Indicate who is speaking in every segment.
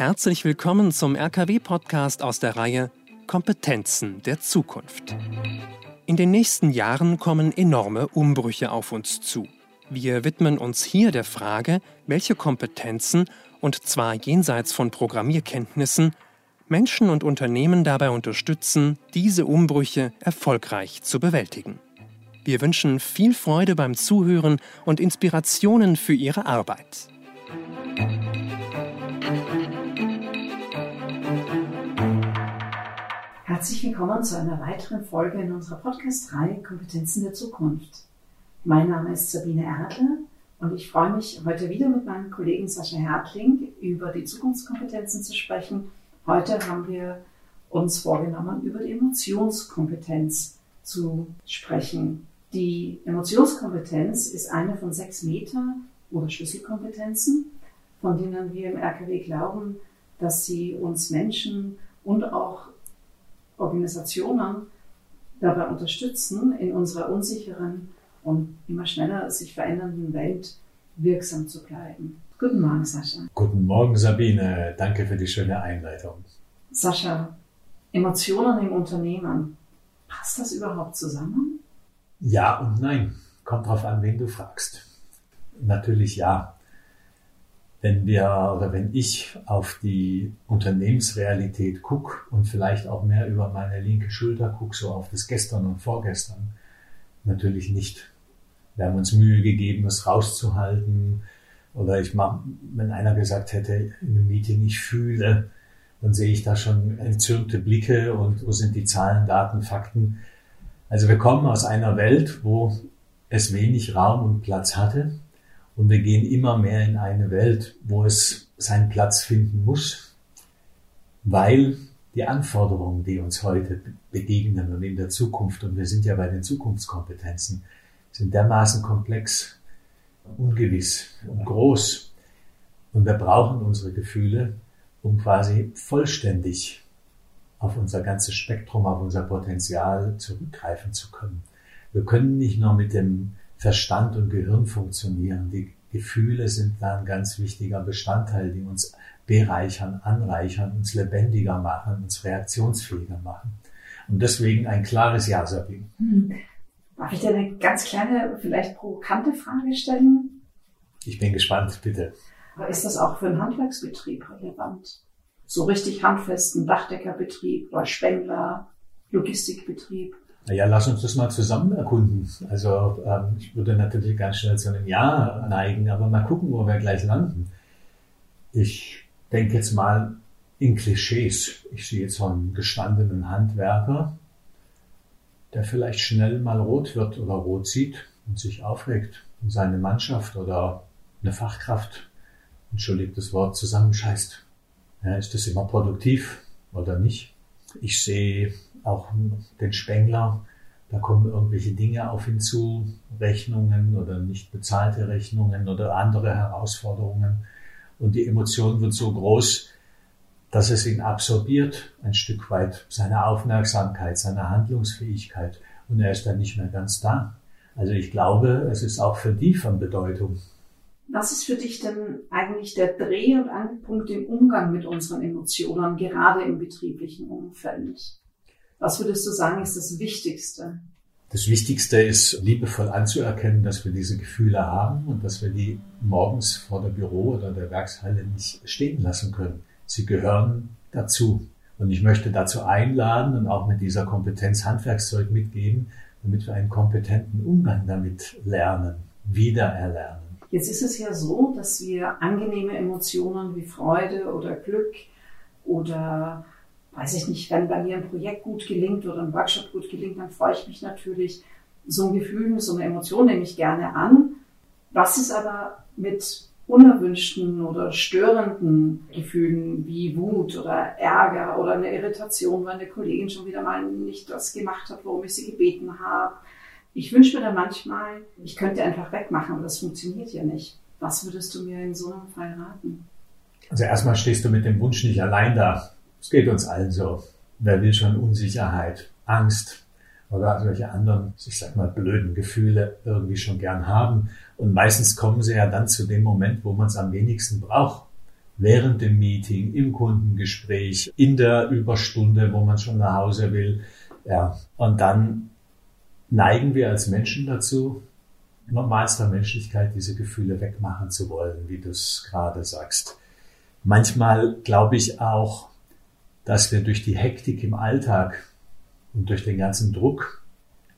Speaker 1: Herzlich willkommen zum RKW-Podcast aus der Reihe Kompetenzen der Zukunft. In den nächsten Jahren kommen enorme Umbrüche auf uns zu. Wir widmen uns hier der Frage, welche Kompetenzen, und zwar jenseits von Programmierkenntnissen, Menschen und Unternehmen dabei unterstützen, diese Umbrüche erfolgreich zu bewältigen. Wir wünschen viel Freude beim Zuhören und Inspirationen für Ihre Arbeit.
Speaker 2: Herzlich willkommen zu einer weiteren Folge in unserer Podcast-Reihe Kompetenzen der Zukunft. Mein Name ist Sabine Erdle und ich freue mich, heute wieder mit meinem Kollegen Sascha Hertling über die Zukunftskompetenzen zu sprechen Heute haben wir uns vorgenommen, über die Emotionskompetenz zu sprechen. Die Emotionskompetenz ist eine von sechs Meta- oder Schlüsselkompetenzen, von denen wir im RKW glauben, dass sie uns Menschen und auch Organisationen dabei unterstützen, in unserer unsicheren und immer schneller sich verändernden Welt wirksam zu bleiben. Guten Morgen, Sascha.
Speaker 3: Guten Morgen, Sabine. Danke für die schöne Einleitung.
Speaker 2: Sascha, Emotionen im Unternehmen, passt das überhaupt zusammen?
Speaker 3: Ja und nein. Kommt drauf an, wen du fragst. Natürlich ja. Wenn wir oder wenn ich auf die Unternehmensrealität gucke und vielleicht auch mehr über meine linke Schulter gucke, so auf das Gestern und Vorgestern, natürlich nicht. Wir haben uns Mühe gegeben, es rauszuhalten, oder ich mach, wenn einer gesagt hätte in einem Meeting, ich fühle, dann sehe ich da schon entzürnte Blicke und wo sind die Zahlen, Daten, Fakten. Also wir kommen aus einer Welt, wo es wenig Raum und Platz hatte und wir gehen immer mehr in eine Welt, wo es seinen Platz finden muss, weil die Anforderungen, die uns heute begegnen und in der Zukunft, und wir sind ja bei den Zukunftskompetenzen, sind dermaßen komplex, ungewiss und groß. Und wir brauchen unsere Gefühle, um quasi vollständig auf unser ganzes Spektrum, auf unser Potenzial zurückgreifen zu können. Wir können nicht nur mit dem Verstand und Gehirn funktionieren. Die Gefühle sind da ein ganz wichtiger Bestandteil, die uns bereichern, anreichern, uns lebendiger machen, uns reaktionsfähiger machen. Und deswegen ein klares Ja, Sabine. Hm.
Speaker 2: Darf ich dir eine ganz kleine, vielleicht provokante Frage stellen?
Speaker 3: Ich bin gespannt, bitte.
Speaker 2: Aber ist das auch für einen Handwerksbetrieb relevant? So richtig handfesten Dachdeckerbetrieb oder Spengler, Logistikbetrieb?
Speaker 3: Naja, lass uns das mal zusammen erkunden. Also ähm, ich würde natürlich ganz schnell zu einem Ja neigen, aber mal gucken, wo wir gleich landen. Ich denke jetzt mal in Klischees. Ich sehe jetzt so einen gestandenen Handwerker, der vielleicht schnell mal rot wird oder rot sieht und sich aufregt und seine Mannschaft oder eine Fachkraft, entschuldigt das Wort, zusammenscheißt. Ja, ist das immer produktiv oder nicht? Ich sehe auch den Spengler, da kommen irgendwelche Dinge auf ihn zu, Rechnungen oder nicht bezahlte Rechnungen oder andere Herausforderungen. Und die Emotion wird so groß, dass es ihn absorbiert, ein Stück weit seine Aufmerksamkeit, seine Handlungsfähigkeit und er ist dann nicht mehr ganz da. Also ich glaube, es ist auch für die von Bedeutung.
Speaker 2: Was ist für dich denn eigentlich der Dreh- und Angelpunkt im Umgang mit unseren Emotionen, gerade im betrieblichen Umfeld? Was würdest du sagen, ist das Wichtigste?
Speaker 3: Das Wichtigste ist, liebevoll anzuerkennen, dass wir diese Gefühle haben und dass wir die morgens vor der Büro oder der Werkshalle nicht stehen lassen können. Sie gehören dazu. Und ich möchte dazu einladen und auch mit dieser Kompetenz Handwerkszeug mitgeben, damit wir einen kompetenten Umgang damit lernen, wiedererlernen.
Speaker 2: Jetzt ist es ja so, dass wir angenehme Emotionen wie Freude oder Glück oder weiß ich nicht, wenn bei mir ein Projekt gut gelingt oder ein Workshop gut gelingt, dann freue ich mich natürlich. So ein Gefühl, so eine Emotion nehme ich gerne an. Was ist aber mit unerwünschten oder störenden Gefühlen wie Wut oder Ärger oder eine Irritation, weil eine Kollegin schon wieder mal nicht das gemacht hat, worum ich sie gebeten habe. Ich wünsche mir dann manchmal, ich könnte einfach wegmachen, aber das funktioniert ja nicht. Was würdest du mir in so einem Fall raten?
Speaker 3: Also erstmal stehst du mit dem Wunsch nicht allein da. Es geht uns allen so. Wer will schon Unsicherheit, Angst, oder solche anderen, ich sag mal, blöden Gefühle irgendwie schon gern haben. Und meistens kommen sie ja dann zu dem Moment, wo man es am wenigsten braucht. während dem Meeting, im Kundengespräch, in der Überstunde, wo man schon nach Hause will. Ja, und dann neigen wir als Menschen dazu, normalster Menschlichkeit diese Gefühle wegmachen zu wollen, wie du es gerade sagst. Manchmal glaube ich auch, dass wir durch die Hektik im Alltag und durch den ganzen Druck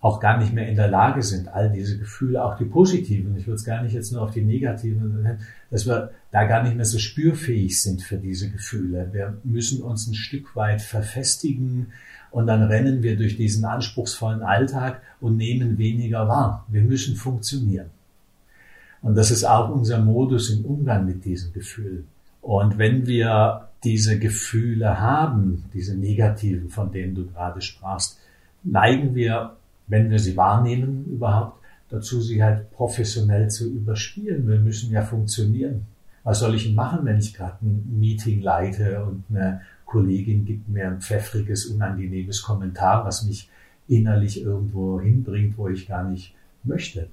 Speaker 3: auch gar nicht mehr in der Lage sind, all diese Gefühle, auch die positiven, ich würde es gar nicht jetzt nur auf die negativen, dass wir da gar nicht mehr so spürfähig sind für diese Gefühle. Wir müssen uns ein Stück weit verfestigen und dann rennen wir durch diesen anspruchsvollen Alltag und nehmen weniger wahr. Wir müssen funktionieren. Und das ist auch unser Modus im Umgang mit diesen Gefühlen. Und wenn wir diese Gefühle haben, diese negativen, von denen du gerade sprachst, neigen wir wenn wir sie wahrnehmen überhaupt, dazu sie halt professionell zu überspielen. Wir müssen ja funktionieren. Was soll ich machen, wenn ich gerade ein Meeting leite und eine Kollegin gibt mir ein pfeffriges, unangenehmes Kommentar, was mich innerlich irgendwo hinbringt, wo ich gar nicht möchte.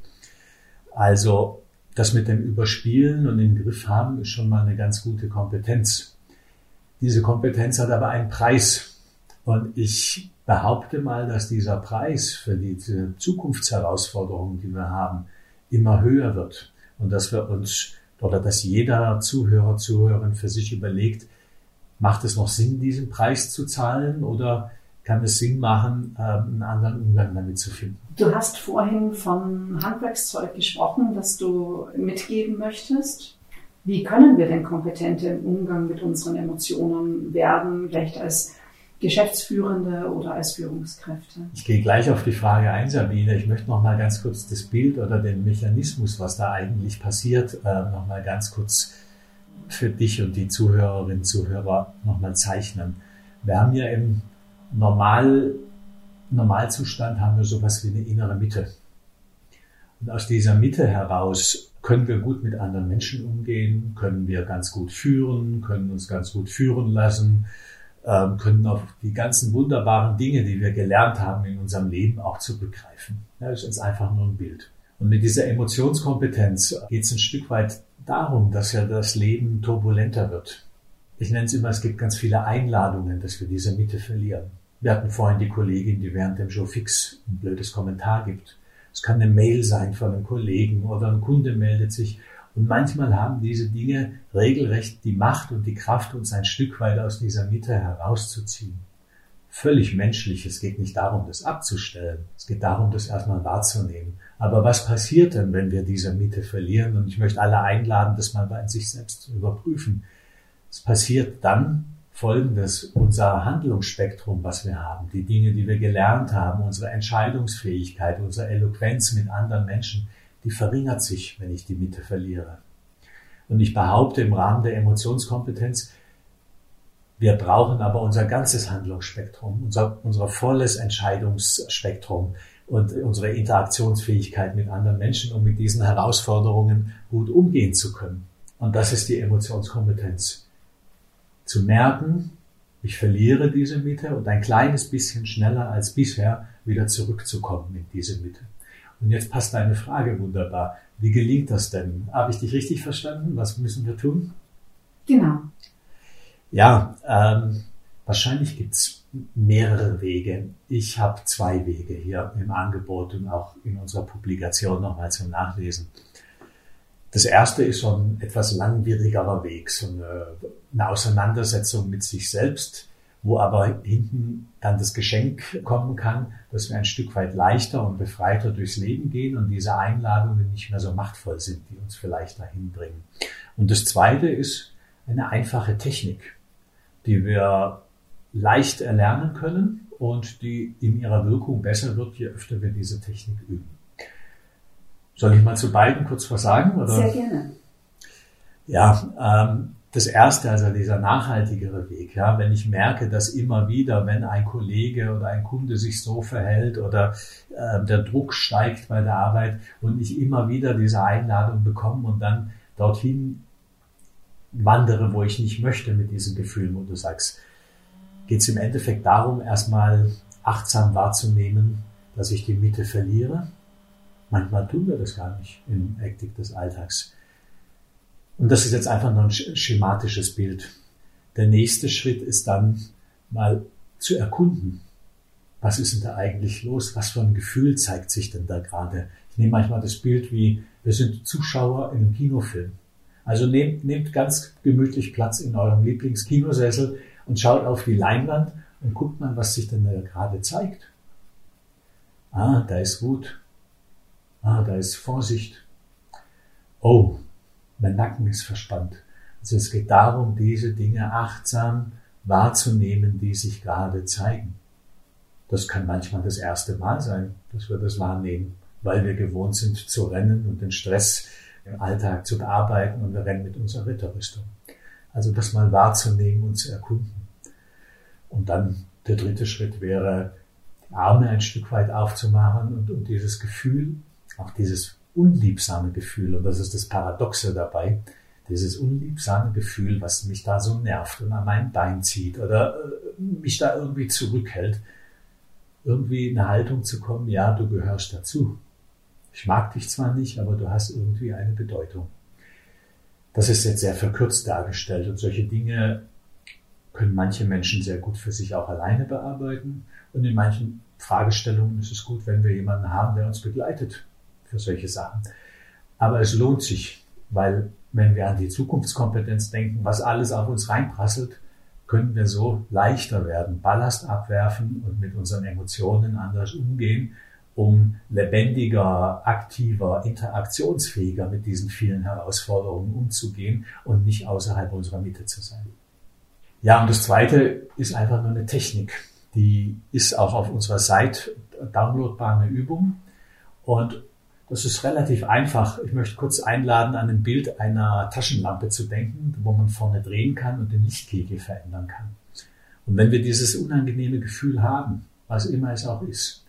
Speaker 3: Also das mit dem Überspielen und den Griff haben ist schon mal eine ganz gute Kompetenz. Diese Kompetenz hat aber einen Preis. Und ich behaupte mal, dass dieser Preis für diese Zukunftsherausforderungen, die wir haben, immer höher wird und dass wir uns oder dass jeder Zuhörer, Zuhörerin für sich überlegt, macht es noch Sinn, diesen Preis zu zahlen oder kann es Sinn machen, ähm, einen anderen Umgang damit zu finden?
Speaker 2: Du hast vorhin von Handwerkszeug gesprochen, das du mitgeben möchtest. Wie können wir denn kompetente im Umgang mit unseren Emotionen werden, vielleicht als Geschäftsführende oder als Führungskräfte?
Speaker 3: Ich gehe gleich auf die Frage ein, Sabine. Ich möchte noch mal ganz kurz das Bild oder den Mechanismus, was da eigentlich passiert, äh, noch mal ganz kurz für dich und die Zuhörerinnen und Zuhörer noch mal zeichnen. Wir haben ja im Normal, Normalzustand haben wir sowas wie eine innere Mitte. Und aus dieser Mitte heraus können wir gut mit anderen Menschen umgehen, können wir ganz gut führen, können uns ganz gut führen lassen, ähm, können auf die ganzen wunderbaren Dinge, die wir gelernt haben in unserem Leben, auch zurückgreifen. Ja, das ist einfach nur ein Bild. Und mit dieser Emotionskompetenz geht es ein Stück weit darum, dass ja das Leben turbulenter wird. Ich nenne es immer, es gibt ganz viele Einladungen, dass wir diese Mitte verlieren. Wir hatten vorhin die Kollegin, die während dem Show fix ein blödes Kommentar gibt. Es kann eine Mail sein von einem Kollegen oder ein Kunde meldet sich und manchmal haben diese Dinge regelrecht die Macht und die Kraft, uns ein Stück weit aus dieser Mitte herauszuziehen. Völlig menschlich. Es geht nicht darum, das abzustellen. Es geht darum, das erstmal wahrzunehmen. Aber was passiert denn, wenn wir diese Mitte verlieren? Und ich möchte alle einladen, das mal bei sich selbst zu überprüfen. Es passiert dann Folgendes. Unser Handlungsspektrum, was wir haben, die Dinge, die wir gelernt haben, unsere Entscheidungsfähigkeit, unsere Eloquenz mit anderen Menschen, die verringert sich, wenn ich die Mitte verliere. Und ich behaupte im Rahmen der Emotionskompetenz, wir brauchen aber unser ganzes Handlungsspektrum, unser, unser volles Entscheidungsspektrum und unsere Interaktionsfähigkeit mit anderen Menschen, um mit diesen Herausforderungen gut umgehen zu können. Und das ist die Emotionskompetenz. Zu merken, ich verliere diese Mitte und ein kleines bisschen schneller als bisher wieder zurückzukommen in diese Mitte. Und jetzt passt deine Frage wunderbar. Wie gelingt das denn? Habe ich dich richtig verstanden? Was müssen wir tun?
Speaker 2: Genau.
Speaker 3: Ja, ähm, wahrscheinlich gibt's mehrere Wege. Ich habe zwei Wege hier im Angebot und auch in unserer Publikation nochmal zum Nachlesen. Das erste ist so ein etwas langwierigerer Weg, so eine, eine Auseinandersetzung mit sich selbst, wo aber hinten dann das Geschenk kommen kann, dass wir ein Stück weit leichter und befreiter durchs Leben gehen und diese Einladungen nicht mehr so machtvoll sind, die uns vielleicht dahin bringen. Und das Zweite ist eine einfache Technik, die wir leicht erlernen können und die in ihrer Wirkung besser wird, je öfter wir diese Technik üben. Soll ich mal zu beiden kurz was sagen?
Speaker 2: Oder? Sehr gerne.
Speaker 3: Ja, ähm, das erste, also dieser nachhaltigere Weg, ja, wenn ich merke, dass immer wieder, wenn ein Kollege oder ein Kunde sich so verhält oder äh, der Druck steigt bei der Arbeit und ich immer wieder diese Einladung bekomme und dann dorthin wandere, wo ich nicht möchte mit diesen Gefühlen, wo du sagst, geht es im Endeffekt darum, erstmal achtsam wahrzunehmen, dass ich die Mitte verliere. Manchmal tun wir das gar nicht in Hektik des Alltags Und das ist jetzt einfach nur ein schematisches Bild. Der nächste Schritt ist dann mal zu erkunden. Was ist denn da eigentlich los? Was für ein Gefühl zeigt sich denn da gerade? Ich nehme manchmal das Bild wie, wir sind Zuschauer in einem Kinofilm. Also nehmt, nehmt ganz gemütlich Platz in eurem Lieblingskinosessel und schaut auf die Leinwand und guckt mal, was sich denn da gerade zeigt. Ah, da ist Wut. Ah, da ist Vorsicht. Oh, mein Nacken ist verspannt. Also es geht darum, diese Dinge achtsam wahrzunehmen, die sich gerade zeigen. Das kann manchmal das erste Mal sein, dass wir das wahrnehmen, weil wir gewohnt sind zu rennen und den Stress im Alltag zu bearbeiten und wir rennen mit unserer Ritterrüstung. Also das mal wahrzunehmen und zu erkunden. Und dann der dritte Schritt wäre, die Arme ein Stück weit aufzumachen und, und dieses Gefühl, auch dieses unliebsame Gefühl, und das ist das Paradoxe dabei, dieses unliebsame Gefühl, was mich da so nervt und an mein Bein zieht oder äh, mich da irgendwie zurückhält, irgendwie in eine Haltung zu kommen, ja, du gehörst dazu. Ich mag dich zwar nicht, aber du hast irgendwie eine Bedeutung. Das ist jetzt sehr verkürzt dargestellt und solche Dinge können manche Menschen sehr gut für sich auch alleine bearbeiten und in manchen Fragestellungen ist es gut, wenn wir jemanden haben, der uns begleitet für solche Sachen. Aber es lohnt sich, weil wenn wir an die Zukunftskompetenz denken, was alles auf uns reinprasselt, können wir so leichter werden, Ballast abwerfen und mit unseren Emotionen anders umgehen, um lebendiger, aktiver, interaktionsfähiger mit diesen vielen Herausforderungen umzugehen und nicht außerhalb unserer Mitte zu sein. Ja, und das Zweite ist einfach nur eine Technik. Die ist auch auf unserer Seite downloadbar eine Übung. Und das ist relativ einfach. Ich möchte kurz einladen, an ein Bild einer Taschenlampe zu denken, wo man vorne drehen kann und den Lichtkegel verändern kann. Und wenn wir dieses unangenehme Gefühl haben, was immer es auch ist,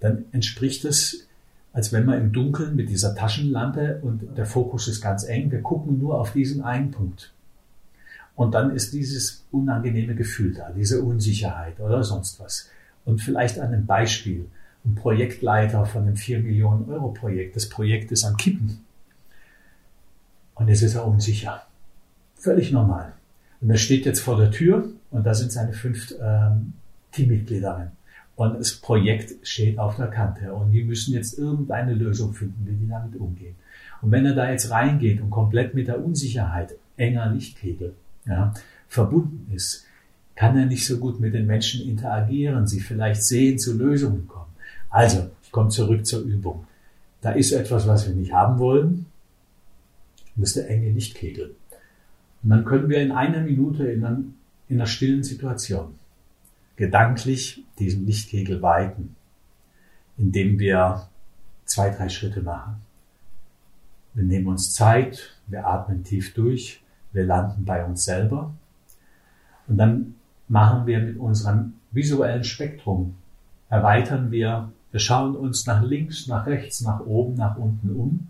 Speaker 3: dann entspricht es, als wenn man im Dunkeln mit dieser Taschenlampe und der Fokus ist ganz eng, wir gucken nur auf diesen einen Punkt. Und dann ist dieses unangenehme Gefühl da, diese Unsicherheit oder sonst was. Und vielleicht an einem Beispiel ein Projektleiter von einem 4 Millionen Euro Projekt. Das Projekt ist am Kippen. Und jetzt ist er unsicher. Völlig normal. Und er steht jetzt vor der Tür und da sind seine fünf ähm, Teammitglieder Und das Projekt steht auf der Kante und die müssen jetzt irgendeine Lösung finden, wie die damit umgehen. Und wenn er da jetzt reingeht und komplett mit der Unsicherheit enger Lichtkegel ja, verbunden ist, kann er nicht so gut mit den Menschen interagieren, sie vielleicht sehen, zu Lösungen kommen. Also, ich komme zurück zur Übung. Da ist etwas, was wir nicht haben wollen. Ist der enge Lichtkegel. Und dann können wir in einer Minute in einer stillen Situation gedanklich diesen Lichtkegel weiten, indem wir zwei, drei Schritte machen. Wir nehmen uns Zeit, wir atmen tief durch, wir landen bei uns selber und dann machen wir mit unserem visuellen Spektrum, erweitern wir wir schauen uns nach links, nach rechts, nach oben, nach unten um.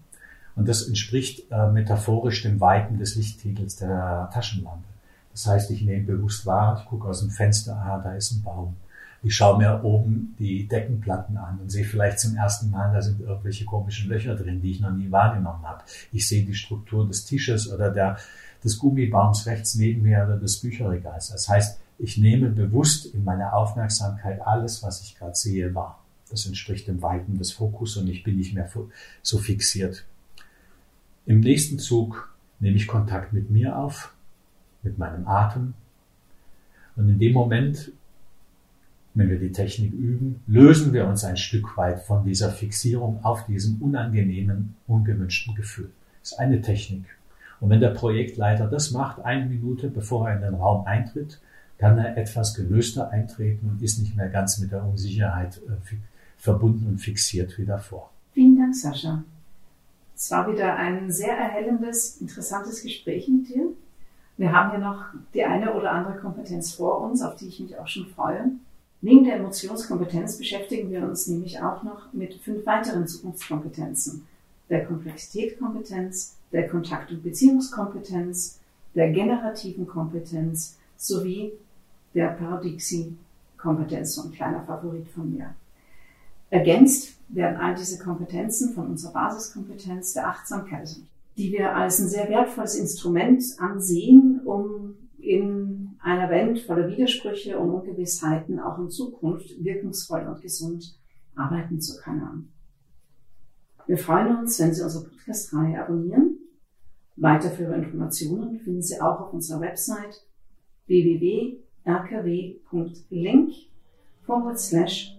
Speaker 3: Und das entspricht äh, metaphorisch dem Weiten des Lichtkegels der Taschenlampe. Das heißt, ich nehme bewusst wahr, ich gucke aus dem Fenster, ah, da ist ein Baum. Ich schaue mir oben die Deckenplatten an und sehe vielleicht zum ersten Mal, da sind irgendwelche komischen Löcher drin, die ich noch nie wahrgenommen habe. Ich sehe die Struktur des Tisches oder der, des Gummibaums rechts neben mir oder des Bücherregals. Das heißt, ich nehme bewusst in meiner Aufmerksamkeit alles, was ich gerade sehe, wahr. Das entspricht dem Weiten des Fokus und ich bin nicht mehr so fixiert. Im nächsten Zug nehme ich Kontakt mit mir auf, mit meinem Atem. Und in dem Moment, wenn wir die Technik üben, lösen wir uns ein Stück weit von dieser Fixierung auf diesem unangenehmen, ungewünschten Gefühl. Das ist eine Technik. Und wenn der Projektleiter das macht, eine Minute bevor er in den Raum eintritt, kann er etwas gelöster eintreten und ist nicht mehr ganz mit der Unsicherheit äh, verbunden und fixiert wie davor.
Speaker 2: Vielen Dank, Sascha. Es war wieder ein sehr erhellendes, interessantes Gespräch mit dir. Wir haben ja noch die eine oder andere Kompetenz vor uns, auf die ich mich auch schon freue. Neben der Emotionskompetenz beschäftigen wir uns nämlich auch noch mit fünf weiteren Zukunftskompetenzen. Der Komplexitätkompetenz, der Kontakt- und Beziehungskompetenz, der generativen Kompetenz sowie der Paradixie-Kompetenz, so ein kleiner Favorit von mir. Ergänzt werden all diese Kompetenzen von unserer Basiskompetenz der Achtsamkeit, die wir als ein sehr wertvolles Instrument ansehen, um in einer Welt voller Widersprüche und Ungewissheiten auch in Zukunft wirkungsvoll und gesund arbeiten zu können. Wir freuen uns, wenn Sie unsere Podcast-Reihe abonnieren. Weiterführende Informationen finden Sie auch auf unserer Website www.rkw.link forward slash